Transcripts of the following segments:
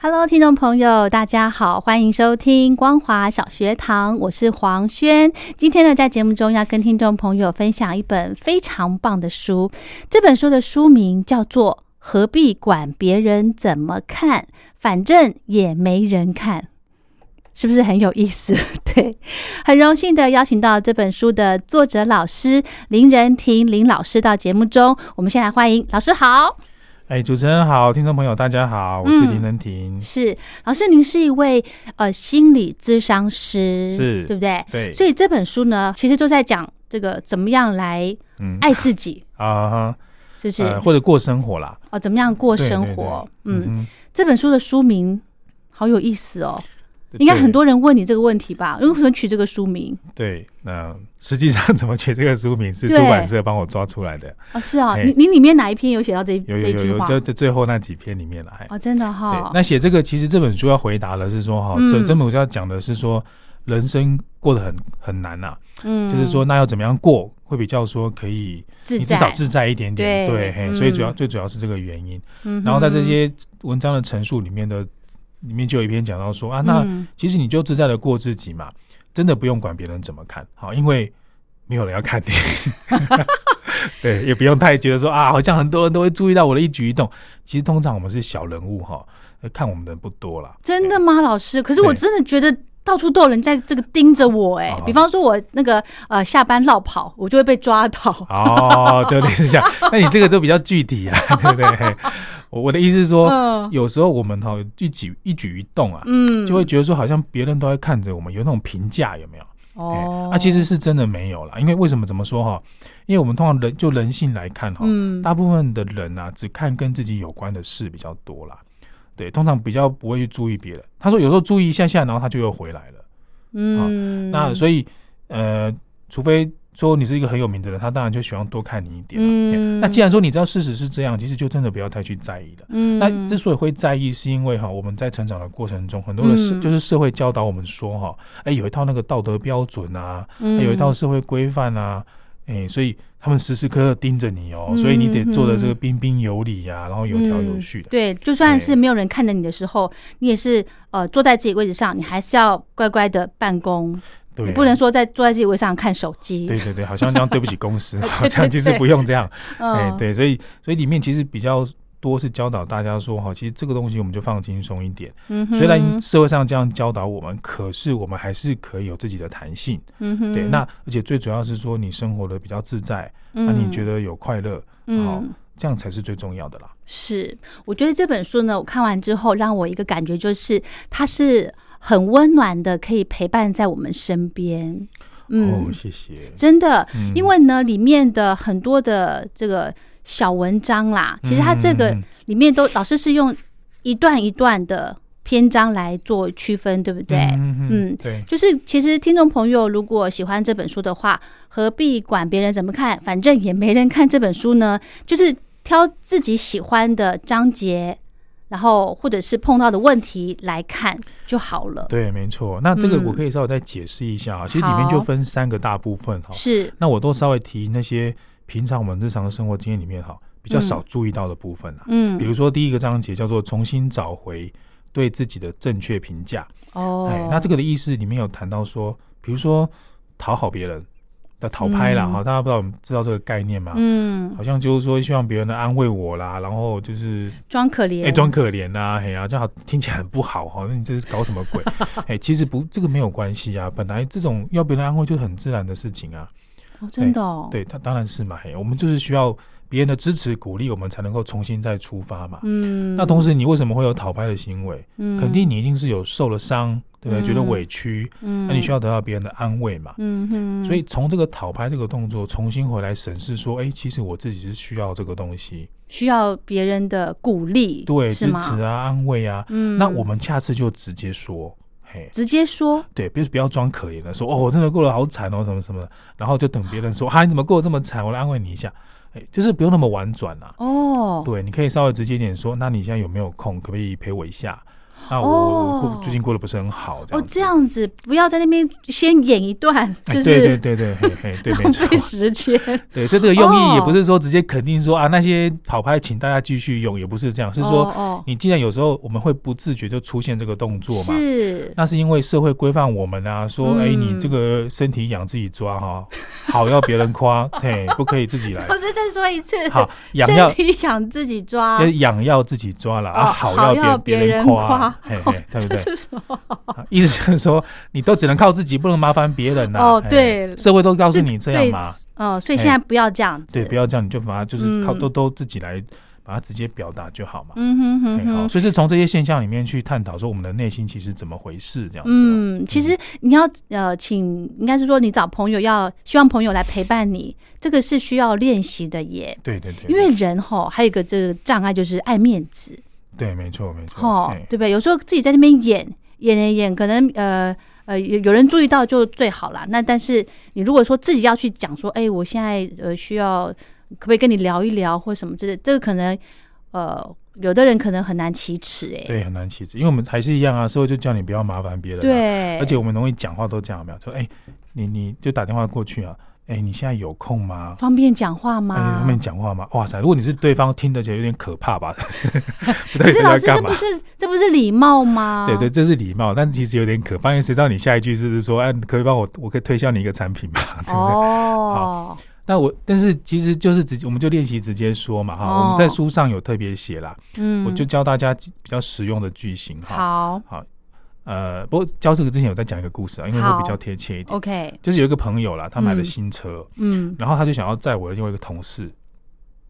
Hello，听众朋友，大家好，欢迎收听光华小学堂，我是黄轩。今天呢，在节目中要跟听众朋友分享一本非常棒的书。这本书的书名叫做《何必管别人怎么看，反正也没人看》，是不是很有意思？对，很荣幸的邀请到这本书的作者老师林仁婷林老师到节目中。我们先来欢迎老师好。哎，主持人好，听众朋友大家好，我是林能婷。是老师，您是一位呃心理咨商师，是对不对？对。所以这本书呢，其实就在讲这个怎么样来爱自己 啊，就是或者过生活啦。哦，怎么样过生活？嗯，这本书的书名好有意思哦。应该很多人问你这个问题吧？为什么取这个书名？对，那实际上怎么取这个书名是出版社帮我抓出来的啊？是啊，你你里面哪一篇有写到这有有有就在最后那几篇里面了？哦，真的哈。那写这个其实这本书要回答的是说哈，这这本书要讲的是说人生过得很很难呐，嗯，就是说那要怎么样过会比较说可以你至少自在一点点，对，嘿，所以主要最主要是这个原因。嗯然后在这些文章的陈述里面的。里面就有一篇讲到说啊，那其实你就自在的过自己嘛，真的不用管别人怎么看，好，因为没有人要看你。对，也不用太觉得说啊，好像很多人都会注意到我的一举一动。其实通常我们是小人物哈，看我们的人不多了。真的吗，老师？可是我真的觉得到处都有人在这个盯着我哎，比方说我那个呃下班绕跑，我就会被抓到。哦，就类似这样。那你这个就比较具体啊，对不对？我我的意思是说，有时候我们哈一举一举一动啊，嗯，就会觉得说好像别人都在看着我们，有那种评价有没有？哦，那其实是真的没有啦。因为为什么怎么说哈？因为我们通常人就人性来看哈，大部分的人啊，只看跟自己有关的事比较多啦。对，通常比较不会去注意别人。他说有时候注意一下下，然后他就又回来了。嗯，那所以呃，除非。说你是一个很有名的人，他当然就喜欢多看你一点。嗯，那既然说你知道事实是这样，其实就真的不要太去在意了。嗯，那之所以会在意，是因为哈，我们在成长的过程中，很多的社就是社会教导我们说哈，哎，有一套那个道德标准啊，有一套社会规范啊，哎，所以他们时时刻刻盯着你哦，所以你得做的这个彬彬有礼呀，然后有条有序的。对，就算是没有人看着你的时候，你也是呃坐在自己位置上，你还是要乖乖的办公。你不能说在坐在自己位上看手机。对对对，好像这样对不起公司，好像其实不用这样。哎，对，所以所以里面其实比较多是教导大家说哈，其实这个东西我们就放轻松一点。嗯虽然社会上这样教导我们，可是我们还是可以有自己的弹性。嗯哼。对，那而且最主要是说你生活的比较自在，那你觉得有快乐，好，这样才是最重要的啦。是，我觉得这本书呢，我看完之后，让我一个感觉就是，它是。很温暖的，可以陪伴在我们身边。嗯，谢谢。真的，因为呢，里面的很多的这个小文章啦，其实它这个里面都老师是用一段一段的篇章来做区分，对不对？嗯，对。就是其实听众朋友如果喜欢这本书的话，何必管别人怎么看？反正也没人看这本书呢。就是挑自己喜欢的章节。然后或者是碰到的问题来看就好了。对，没错。那这个我可以稍微再解释一下啊。其实里面就分三个大部分哈。是。那我都稍微提那些平常我们日常的生活经验里面哈比较少注意到的部分啊。嗯。比如说第一个章节叫做重新找回对自己的正确评价。哦。哎，那这个的意思里面有谈到说，比如说讨好别人，的讨拍啦哈，大家不知道知道这个概念吗？嗯，好像就是说希望别人来安慰我啦，然后就是装可怜，哎，装可怜呐，嘿呀，这样听起来很不好哈。那你这是搞什么鬼？哎，其实不，这个没有关系啊。本来这种要别人安慰就是很自然的事情啊。哦，真的哦。对他当然是嘛，我们就是需要别人的支持鼓励，我们才能够重新再出发嘛。嗯。那同时，你为什么会有讨拍的行为？嗯，肯定你一定是有受了伤。对不对？觉得委屈，嗯，那你需要得到别人的安慰嘛，嗯哼。所以从这个讨拍这个动作，重新回来审视说，哎，其实我自己是需要这个东西，需要别人的鼓励，对，支持啊，安慰啊。嗯，那我们下次就直接说，嘿，直接说，对，别不要装可怜的说，哦，我真的过得好惨哦，什么什么的，然后就等别人说，哈，你怎么过得这么惨？我来安慰你一下，哎，就是不用那么婉转啊。哦，对，你可以稍微直接一点说，那你现在有没有空？可不可以陪我一下？那我最近过得不是很好，哦，这样子不要在那边先演一段，就是对对对对对，浪费时间。对，所以这个用意也不是说直接肯定说啊那些跑拍请大家继续用，也不是这样，是说你既然有时候我们会不自觉就出现这个动作嘛，是，那是因为社会规范我们啊，说哎你这个身体痒自己抓哈，好要别人夸，嘿，不可以自己来。我是再说一次，好，痒要身体痒自己抓，痒要自己抓了啊，好要别别人夸。嘿嘿，对不对？意思就是说，你都只能靠自己，不能麻烦别人呐。哦，对，社会都告诉你这样嘛。哦，所以现在不要这样子。对，不要这样，你就把它就是靠都都自己来把它直接表达就好嘛。嗯哼哼哼。所以是从这些现象里面去探讨，说我们的内心其实怎么回事这样子。嗯，其实你要呃，请应该是说你找朋友，要希望朋友来陪伴你，这个是需要练习的耶。对对对。因为人哈还有一个这个障碍，就是爱面子。对，没错，没错，哦，对不对？有时候自己在那边演演演演，可能呃呃有有人注意到就最好了。那但是你如果说自己要去讲说，哎，我现在呃需要可不可以跟你聊一聊或什么之类，这个可能呃有的人可能很难启齿，哎，对，很难启齿，因为我们还是一样啊，社会就叫你不要麻烦别人，对，而且我们容易讲话都这样，没有说，哎，你你就打电话过去啊。哎，你现在有空吗？方便讲话吗？方便讲话吗？哇塞！如果你是对方听得起来有点可怕吧？可 是老师，这不是这不是礼貌吗？对对，这是礼貌，但其实有点可怕。因为谁知道你下一句是不是说，哎，可以帮我，我可以推销你一个产品吗？对不对？哦。那我，但是其实就是直接，我们就练习直接说嘛，哈。我们在书上有特别写啦，嗯，我就教大家比较实用的句型，哈。好。好。呃，不过教这个之前有在讲一个故事啊，因为会比较贴切一点。OK，就是有一个朋友啦，他买了新车，嗯，然后他就想要载我的另外一个同事。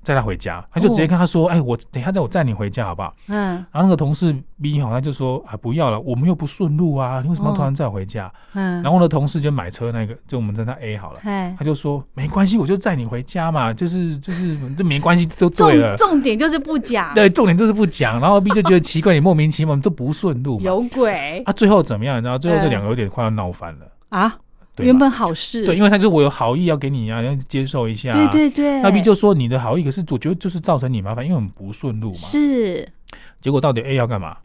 载他回家，他就直接跟他说：“哎，我等下载我载你回家好不好？”嗯，然后那个同事 B 好，他就说：“啊，不要了，我们又不顺路啊，你为什么突然载我回家？”嗯，然后呢，同事就买车那个，就我们在那 A 好了，他就说：“没关系，我就载你回家嘛，就是就是这没关系，都对了。”重点就是不讲，对，重点就是不讲。然后 B 就觉得奇怪，你莫名其妙都不顺路，有鬼啊！最后怎么样？你知道，最后这两个有点快要闹翻了啊。原本好事，对，因为他说我有好意要给你啊，要接受一下，对对对。那 B 就说你的好意，可是我觉得就是造成你麻烦，因为我们不顺路嘛。是，结果到底 A 要干嘛？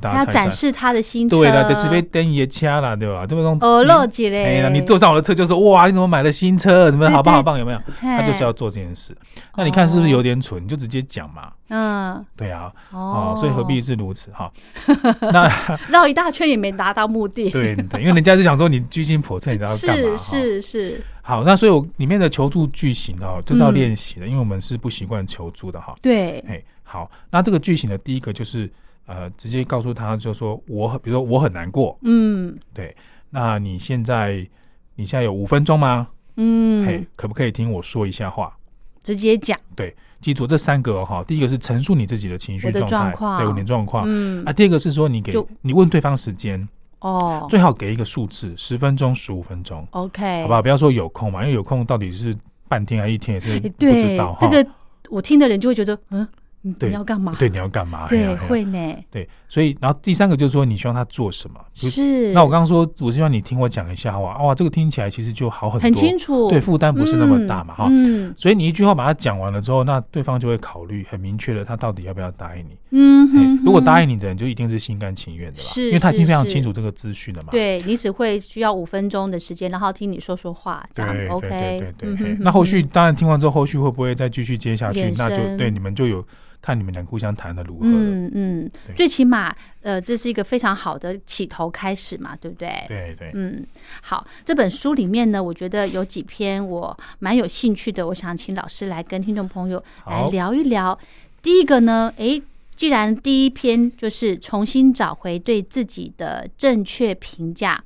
他要展示他的新车，对了，就是被灯也掐了，对吧？这么种哦，漏姐嘞，哎你坐上我的车就说哇，你怎么买了新车？怎么好棒好棒？有没有？他就是要做这件事。那你看是不是有点蠢？你就直接讲嘛。嗯，对啊。哦，所以何必是如此哈？那绕一大圈也没达到目的。对对，因为人家就想说你居心叵测，你知道干嘛？是是是。好，那所以我里面的求助句型哦，就是要练习的，因为我们是不习惯求助的哈。对。哎，好，那这个句型的第一个就是。呃，直接告诉他，就说我，比如说我很难过，嗯，对，那你现在你现在有五分钟吗？嗯，嘿，可不可以听我说一下话？直接讲，对，记住这三个哈，第一个是陈述你自己的情绪状态，对，有点状况，嗯，啊，第二个是说你给你问对方时间，哦，最好给一个数字，十分钟、十五分钟，OK，好不好？不要说有空嘛，因为有空到底是半天还是一天也是不知道，这个我听的人就会觉得，嗯。你要干嘛？对，你要干嘛？对，会呢。对，所以，然后第三个就是说，你希望他做什么？是。那我刚刚说，我希望你听我讲一下话。哇，这个听起来其实就好很多，很清楚。对，负担不是那么大嘛，哈。嗯。所以你一句话把它讲完了之后，那对方就会考虑很明确的，他到底要不要答应你。嗯哼。如果答应你的人，就一定是心甘情愿的啦，是，因为他已经非常清楚这个资讯了嘛。对你只会需要五分钟的时间，然后听你说说话，这样 OK。对对对对。那后续当然听完之后，后续会不会再继续接下去？那就对你们就有。看你们俩互相谈的如何了。嗯嗯，最起码呃，这是一个非常好的起头开始嘛，对不对？对对，嗯，好，这本书里面呢，我觉得有几篇我蛮有兴趣的，我想请老师来跟听众朋友来聊一聊。第一个呢，诶，既然第一篇就是重新找回对自己的正确评价，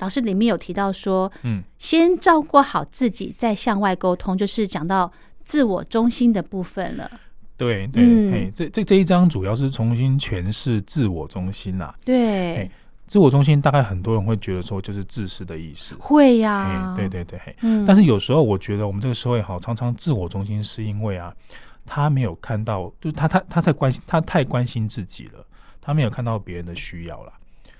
老师里面有提到说，嗯，先照顾好自己，再向外沟通，就是讲到自我中心的部分了。对对，这这这一章主要是重新诠释自我中心啦。对嘿，自我中心大概很多人会觉得说就是自私的意思。会呀、嘿，对，对对，但是有时候我觉得我们这个社会好，常常自我中心是因为啊，他没有看到，就是他他他太关心，他太关心自己了，他没有看到别人的需要了。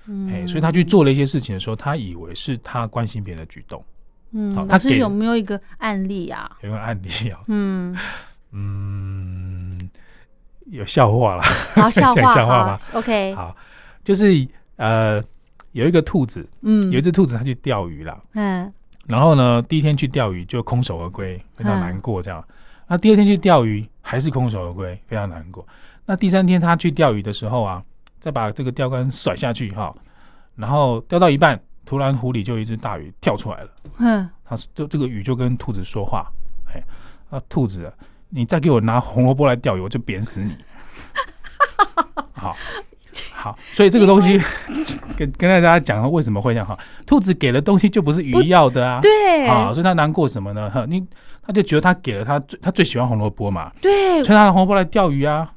嗯哎，所以他去做了一些事情的时候，他以为是他关心别人的举动。嗯，好他给老师有没有一个案例啊？有个案例啊，嗯，嗯，有笑话了。好，笑讲话笑话吧，OK，好，就是呃，有一个兔子，嗯，有一只兔子，它去钓鱼了。嗯然后呢，第一天去钓鱼就空手而归，非常难过。这样，那第二天去钓鱼还是空手而归，非常难过。那第三天他去钓鱼的时候啊，再把这个钓竿甩下去哈，然后钓到一半，突然湖里就有一只大鱼跳出来了。嗯，他就这个鱼就跟兔子说话，哎，那兔子啊，你再给我拿红萝卜来钓鱼，我就扁死你。好，好，所以这个东西 跟跟大家讲为什么会这样哈，兔子给的东西就不是鱼要的啊，对，啊，所以他难过什么呢？哈，你他就觉得他给了他最他最喜欢红萝卜嘛，对，所以他拿红萝卜来钓鱼啊。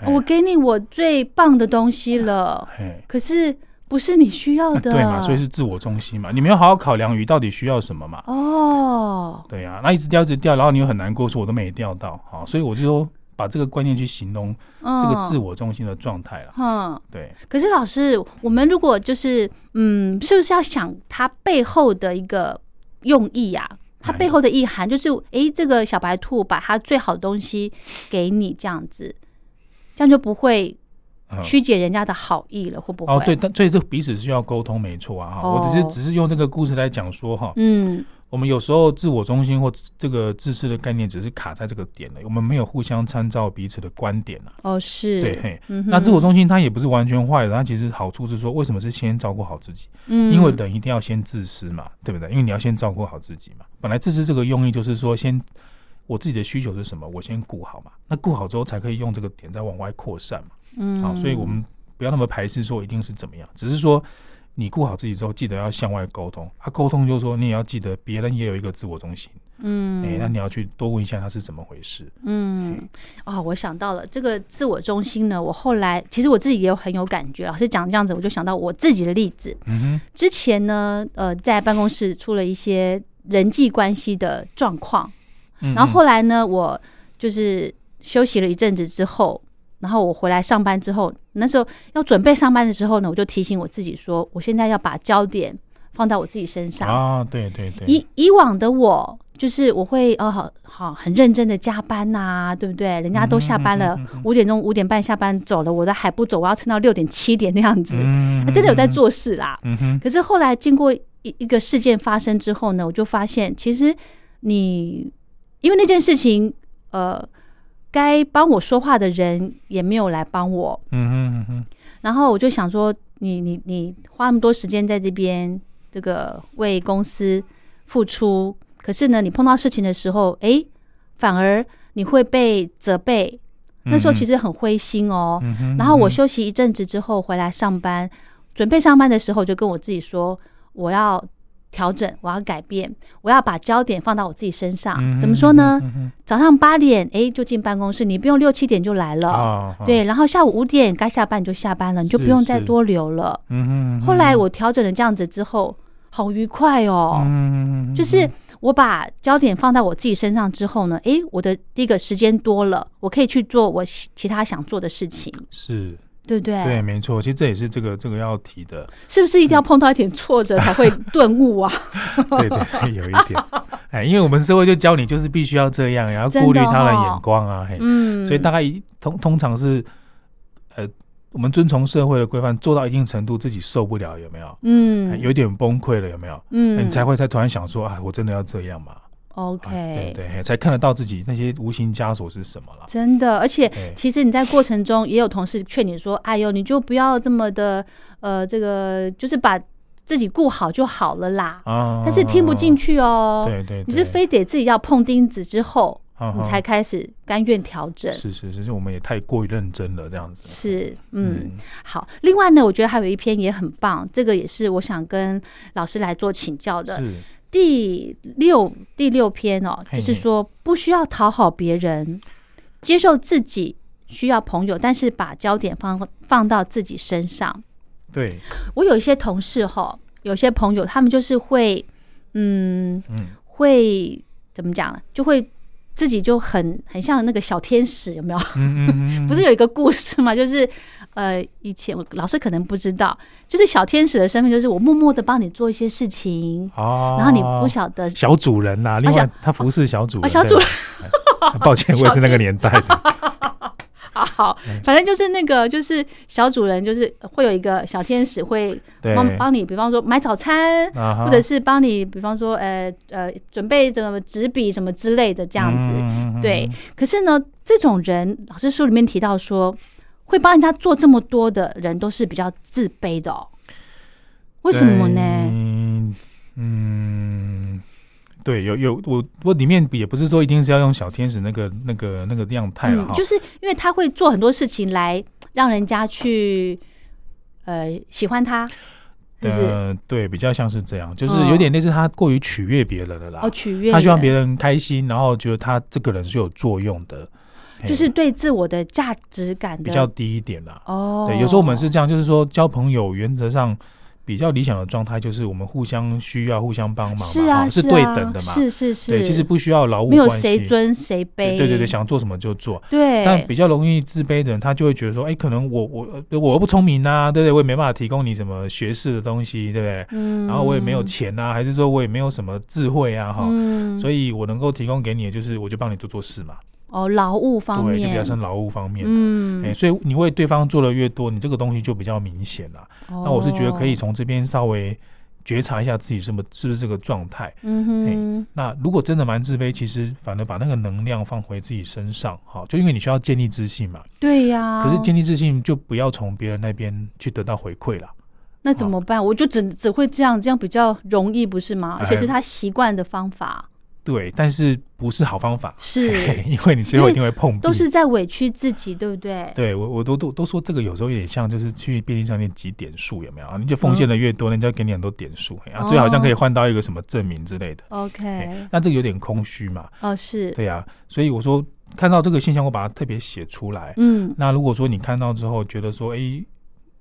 哎。我给你我最棒的东西了，哎，可是不是你需要的，对嘛，所以是自我中心嘛，你没有好好考量鱼到底需要什么嘛。哦，对呀、那一直钓一直钓，然后你又很难过，说我都没钓到，好，所以我就说把这个观念去形容嗯，这个自我中心的状态了。嗯，对，可是老师，我们如果就是嗯，是不是要想它背后的一个用意呀、它背后的意涵就是，诶，这个小白兔把它最好的东西给你，这样子，这样就不会嗯曲解人家的好意了，会不会？哦，对，，但所以这彼此需要沟通，没错啊。哈、我只哦是只是用这个故事来讲说哈，嗯，我们有时候自我中心或这个自私的概念只是卡在这个点了，我们没有互相参照彼此的观点啊。哦，是，对，嘿，嗯那自我中心它也不是完全坏的，它其实好处是说，为什么是先照顾好自己？嗯，因为人一定要先自私嘛，对不对？因为你要先照顾好自己嘛。本来自私这个用意就是说，先我自己的需求是什么，我先顾好嘛。那顾好之后，才可以用这个点再往外扩散嘛。嗯，好，所以我们不要那么排斥说一定是怎么样，只是说你顾好自己之后，记得要向外沟通。啊，沟通就是说你也要记得别人也有一个自我中心，嗯，哎、那你要去多问一下他是怎么回事。嗯，哦，我想到了这个自我中心呢。我后来其实我自己也有很有感觉，老师讲这样子，我就想到我自己的例子。嗯哼，之前呢，呃，在办公室出了一些人际关系的状况，嗯然后后来呢，我就是休息了一阵子之后，然后我回来上班之后，那时候要准备上班的时候呢，我就提醒我自己说，我现在要把焦点放到我自己身上。啊，对对对，以以往的我，就是我会呃好好很认真的加班呐、对不对？人家都下班了五、点钟五点半下班走了，我的还不走，我要撑到六点七点那样子，真的有在，做事啦。可是后来经过一一个事件发生之后呢，我就发现其实你因为那件事情，呃，该帮我说话的人也没有来帮我，嗯哼嗯哼，然后我就想说，你你你花那么多时间在这边，这个为公司付出，可是呢，你碰到事情的时候，诶，反而你会被责备，那时候其实很灰心哦。嗯，然后我休息一阵子之后回来上班，准备上班的时候，就跟我自己说，我要调整，我要改变，我要把焦点放到我自己身上。嗯怎么说呢？嗯早上八点，诶，就进办公室，你不用六七点就来了。啊，对，然后下午五点该下班你就下班了，你就不用再多留了。后来我调整了这样子之后，好愉快哦。嗯，就是我把焦点放在我自己身上之后呢，诶，我的第一个时间多了，我可以去做我其其他想做的事情，是，对不对？对，没错，其实这也是这个这个要提的，是不是一定要碰到一点挫折才会顿悟啊？对对对，有一点，哎，因为我们社会就教你就是必须要这样，然后顾虑他人哦眼光啊，嘿，嗯，所以大概一通通常是，呃，我们遵从社会的规范，做到一定程度，自己受不了，有没有？哎嗯有点崩溃了，有没有？嗯，你才会才突然想说啊，我真的要这样吗？OK，对对，才看得到自己那些无形枷锁是什么了。真的，而且其实你在过程中也有同事劝你说：“哎呦，你就不要这么的，呃，这个就是把自己顾好就好了啦。”啊，但是听不进去哦。对对，你是非得自己要碰钉子之后，你才开始甘愿调整。是是是，我们也太过于认真了，这样子。是，嗯，好。另外呢，我觉得还有一篇也很棒，这个也是我想跟老师来做请教的。是。第六第六篇哦，就是说不需要讨好别人，接受自己需要朋友，但是把焦点放放到自己身上。对，我有一些同事哈，有些朋友，他们就是会，嗯嗯，会怎么讲呢？就会自己就很很像那个小天使，有没有？嗯嗯，不是有一个故事吗？就是。呃，以前老师可能不知道，就是小天使的身份，就是我默默的帮你做一些事情，哦，然后你不晓得小主人呐，另外他服侍小主人，小主人，抱歉，我也是那个年代的。好，反正就是那个，就是小主人，就是会有一个小天使会帮帮你，比方说买早餐，或者是帮你，比方说呃呃准备什么纸笔什么之类的这样子。对，可是呢，这种人，老师书里面提到说。会帮人家做这么多的人都是比较自卑的哦，为什么呢？嗯，对，有有我我里面也不是说一定是要用小天使那个那个那个样态了哈，就是因为他会做很多事情来让人家去呃喜欢他，呃对，比较像是这样，就是有点类似他过于取悦别人了啦，哦取悦，他希望别人开心，然后觉得他这个人是有作用的。就是对自我的价值感比较低一点啦。哦，对，有时候我们是这样，就是说交朋友原则上比较理想的状态，就是我们互相需要、互相帮忙，是啊，是对等的嘛，是是是。对，其实不需要劳务没有谁尊谁卑。对对对，想做什么就做。对。但比较容易自卑的人，他就会觉得说，哎，可能我我我又不聪明啊，对不对？我也没办法提供你什么学识的东西，对不对？嗯。然后我也没有钱啊，还是说我也没有什么智慧啊，哈。嗯。所以我能够提供给你的，就是我就帮你做做事嘛。哦，劳务方面，对，就比较像劳务方面的，嗯，哎，所以你为对方做的越多，你这个东西就比较明显了。那我是觉得可以从这边稍微觉察一下自己是不是不是这个状态。嗯哼，那如果真的蛮自卑，其实反而把那个能量放回自己身上，好，就因为你需要建立自信嘛。对呀。可是建立自信就不要从别人那边去得到回馈了。那怎么办？我就只只会这样，这样比较容易，不是吗？而且是他习惯的方法。对，但是不是好方法，是因为你最后一定会碰壁，都是在委屈自己，对不对？对我，我都都都说这个有时候有点像，就是去便利商店集点数，有没有啊？你就奉献的越多，人家给你很多点数，然后最好像可以换到一个什么证明之类的。OK，那这个有点空虚嘛？哦，是对呀，所以我说看到这个现象，我把它特别写出来。嗯，那如果说你看到之后觉得说，哎。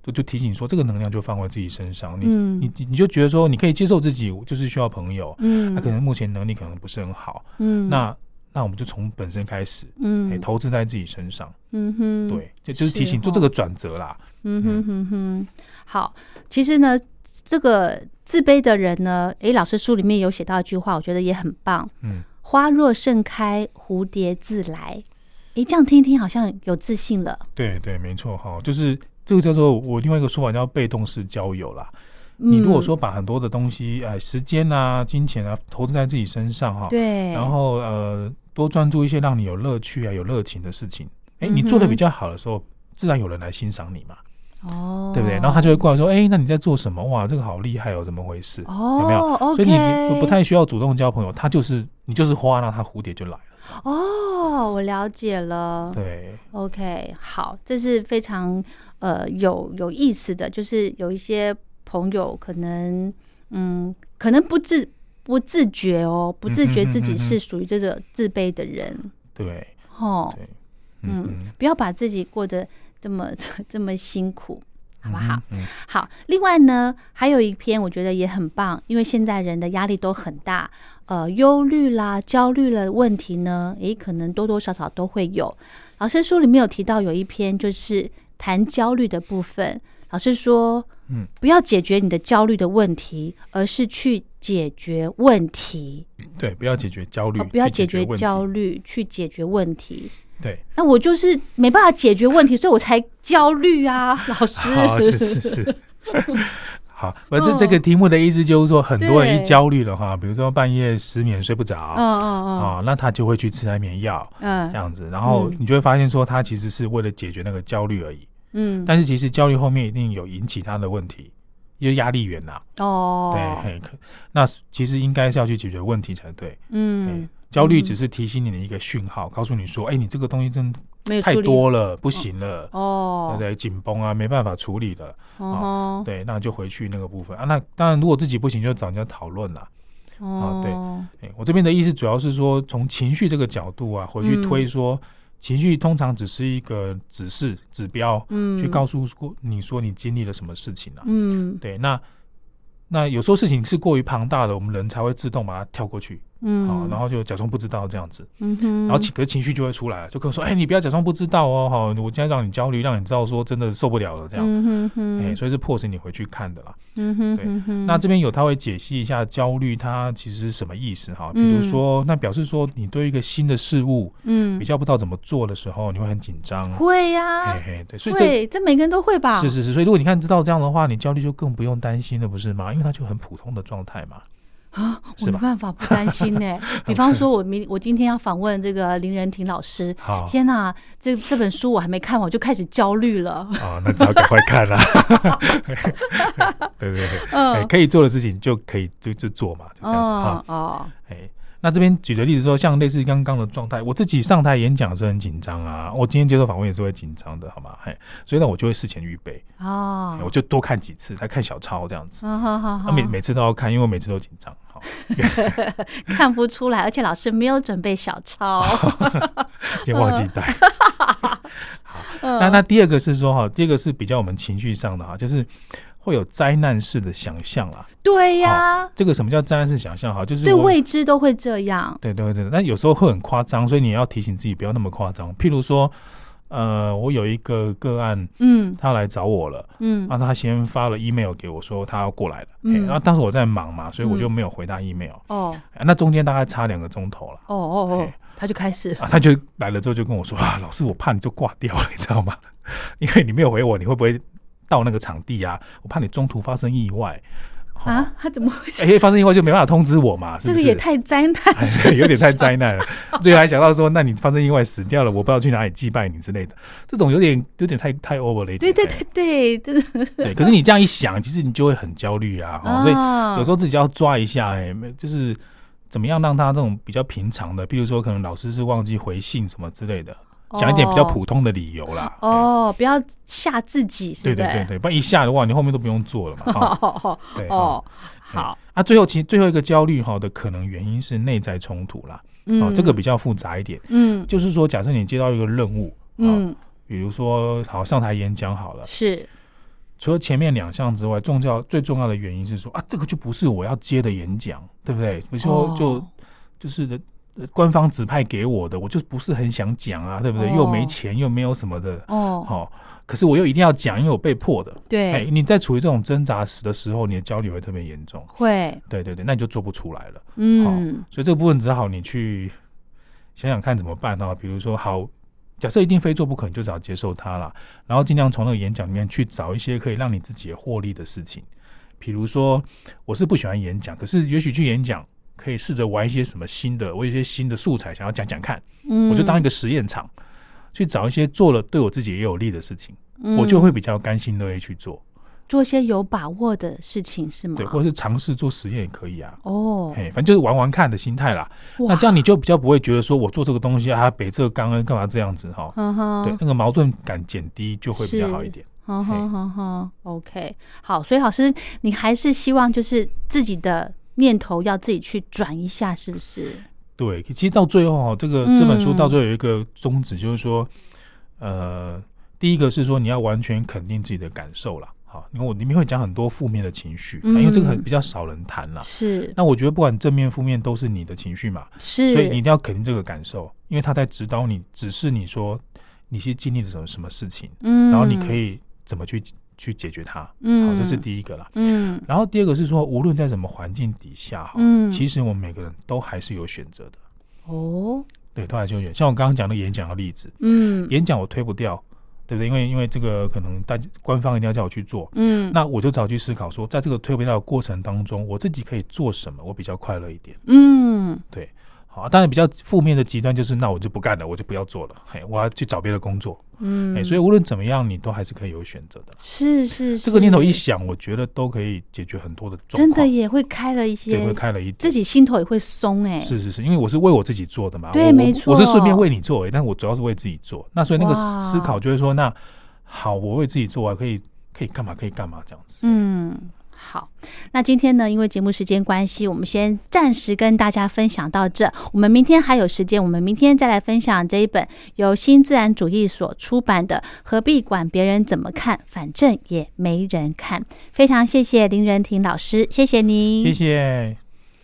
就就提醒说，这个能量就放回自己身上，你你你就觉得说，你可以接受自己，就是需要朋友，嗯，他可能目前能力可能不是很好，嗯，那那我们就从本身开始，嗯，投资在自己身上，嗯哼，对，就就是提醒做这个转折啦，嗯哼哼哼，好，其实呢，这个自卑的人呢，诶，老师书里面有写到一句话，我觉得也很棒，嗯，花若盛开，蝴蝶自来，诶，这样听听好像有自信了，对对，没错哈，就是。这个叫做我另外一个说法叫被动式交友啦。你如果说把很多的东西，哎，时间啊、金钱啊，投资在自己身上哈，对，然后呃，多专注一些让你有乐趣啊、有热情的事情，哎，你做的比较好的时候，自然有人来欣赏你嘛。哦，对不对？然后他就会过来说：“哎，那你在做什么？哇，这个好厉害哦，怎么回事？哦有没有？所以你不太需要主动交朋友，他就是你就是花，那他蝴蝶就来了。”哦，我了解了。对，OK，好，这是非常呃有有意思的，就是有一些朋友可能嗯，可能不自不自觉哦，不自觉自己是属于这个自卑的人。对，哦，嗯，不要把自己过得这么 这么辛苦。好不好？好。另外呢，还有一篇我觉得也很棒，因为现在人的压力都很大，呃，忧虑啦、焦虑的问题呢，诶，可能多多少少都会有。老师书里面有提到有一篇就是谈焦虑的部分。老师说，嗯，不要解决你的焦虑的问题，而是去解决问题。对，不要解决焦虑，不要解决焦虑，去解决问题。对，那我就是没办法解决问题，所以我才焦虑啊，老师。是是是。好，反正这个题目的意思就是说，很多人一焦虑的话，比如说半夜失眠睡不着，嗯嗯嗯，啊，那他就会去吃安眠药，嗯，这样子，然后你就会发现说，他其实是为了解决那个焦虑而已，嗯，但是其实焦虑后面一定有引起他的问题，因为压力源呐，哦，对，那其实应该是要去解决问题才对，嗯，焦虑只是提醒你的一个讯号，告诉你说，哎，你这个东西真。太多了，不行了，哦，对？紧绷啊，没办法处理了，哦，对，那就回去那个部分。啊。那当然，如果自己不行，就找人家讨论啦。哦，对，我这边的意思主要是说，从情绪这个角度啊，回去推说，情绪通常只是一个指示指标，嗯，去告诉过你说你经历了什么事情了，嗯，对，那那有时候事情是过于庞大的，我们人才会自动把它跳过去。嗯，好，然后就假装不知道这样子，嗯哼，然后情可是情绪就会出来，就跟我说，哎，你不要假装不知道哦，好，我今天让你焦虑，让你知道说真的受不了了这样，嗯哼哼，哎，所以是迫使你回去看的啦，嗯哼，对，那这边有他会解析一下焦虑，它其实是什么意思哈？比如说，那表示说你对一个新的事物，嗯，比较不知道怎么做的时候，你会很紧张，会呀，嘿嘿，对，所以这这每个人都会吧？是是是，所以如果你看知道这样的话，你焦虑就更不用担心了，不是吗？因为它就很普通的状态嘛。啊，我没办法不担心呢。比方说，我明我今天要访问这个林仁婷老师，天哪，这这本书我还没看完，我就开始焦虑了。啊，那只要赶快看啦。对对对，嗯，可以做的事情就可以就就做嘛，就这样子哈。哦，哎。那这边举的例子说，像类似刚刚的状态，我自己上台演讲是很紧张啊，我今天接受访问也是会紧张的，好吗？嘿，所以呢，我就会事前预备哦，我就多看几次，再看小抄这样子，好好好，每每次都要看，因为我每次都紧张，好，看不出来，而且老师没有准备小抄，今天忘记带。好，那那第二个是说哈，第二个是比较我们情绪上的哈，就是。会有灾难式的想象啦，对呀，这个什么叫灾难式想象？哈，就是对未知都会这样，对对对。但有时候会很夸张，所以你要提醒自己不要那么夸张。譬如说，呃，我有一个个案，嗯，他来找我了，嗯，那他先发了 email 给我说他要过来了，嗯，然后当时我在忙嘛，所以我就没有回他 email。哦，那中间大概差两个钟头了。哦哦哦，他就开始，他就来了之后就跟我说啊，老师，我怕你就挂掉了，你知道吗？因为你没有回我，你会不会？到那个场地啊，我怕你中途发生意外啊！他怎么会？哎，发生意外就没办法通知我嘛？是不是这个也太灾难，有点太灾难了。最后还想到说，那你发生意外死掉了，我不知道去哪里祭拜你之类的，这种有点有点太太 over 了一点。对对对对对 对。可是你这样一想，其实你就会很焦虑啊。所以有时候自己要抓一下，哎，就是怎么样让他这种比较平常的，比如说可能老师是忘记回信什么之类的。讲一点比较普通的理由啦。哦，不要吓自己，对对对对，不然一吓的话，你后面都不用做了嘛。对哦，好。啊，最后其实最后一个焦虑哈的可能原因是内在冲突啦。哦，这个比较复杂一点。嗯，就是说，假设你接到一个任务，嗯，比如说好上台演讲好了，是。除了前面两项之外，重要最重要的原因是说啊，这个就不是我要接的演讲，对不对？比如说就就是的。官方指派给我的，我就不是很想讲啊，对不对？又没钱，又没有什么的哦。好，可是我又一定要讲，因为我被迫的。对，哎，你在处于这种挣扎时的时候，你的焦虑会特别严重。会，对对对，那你就做不出来了。嗯，所以这个部分只好你去想想看怎么办啊。比如说，好，假设一定非做不可，你就只好接受它了。然后尽量从那个演讲里面去找一些可以让你自己获利的事情。比如说，我是不喜欢演讲，可是也许去演讲。可以试着玩一些什么新的，我有一些新的素材想要讲讲看，我就当一个实验场，去找一些做了对我自己也有利的事情，我就会比较甘心乐意去做，做一些有把握的事情是吗？对，或者是尝试做实验也可以啊。哦，哎，反正就是玩玩看的心态啦。那这样你就比较不会觉得说我做这个东西啊，北这刚刚干嘛这样子哈？对，那个矛盾感减低就会比较好一点。好好好好，OK，好，所以老师，你还是希望就是自己的。念头要自己去转一下，是不是？对，其实到最后哈，这个这本书到最后有一个宗旨，就是说，呃，第一个是说你要完全肯定自己的感受了，好，因为我里面会讲很多负面的情绪，因为这个很比较少人谈了。是，那我觉得不管正面负面都是你的情绪嘛，是，所以你一定要肯定这个感受，因为他在指导你，指示你说你是经历了什么什么事情，嗯，然后你可以怎么去。去解决它，嗯，好，这是第一个啦，嗯，然后第二个是说，无论在什么环境底下，哈，嗯，其实我们每个人都还是有选择的，哦，对，都还是有选，像我刚刚讲的演讲的例子，嗯，演讲我推不掉，对不对？因为因为这个可能大官方一定要叫我去做，嗯，那我就早去思考说，在这个推不掉的过程当中，我自己可以做什么，我比较快乐一点，嗯，对。好，当然比较负面的极端就是，那我就不干了，我就不要做了，嘿，我要去找别的工作，嗯，哎，所以无论怎么样，你都还是可以有选择的。是是，这个念头一想，我觉得都可以解决很多的状况。真的也会开了一些，会开了一，自己心头也会松哎。是是是，因为我是为我自己做的嘛，对，没错，我是顺便为你做，但我主要是为自己做。那所以那个思考就是说，那好，我为自己做，我可以可以干嘛？可以干嘛？这样子，嗯。好，那今天呢，因为节目时间关系，我们先暂时跟大家分享到这。我们明天还有时间，我们明天再来分享这一本由新自然主义所出版的《何必管别人怎么看，反正也没人看》。非常谢谢林仁婷老师，谢谢您，谢谢。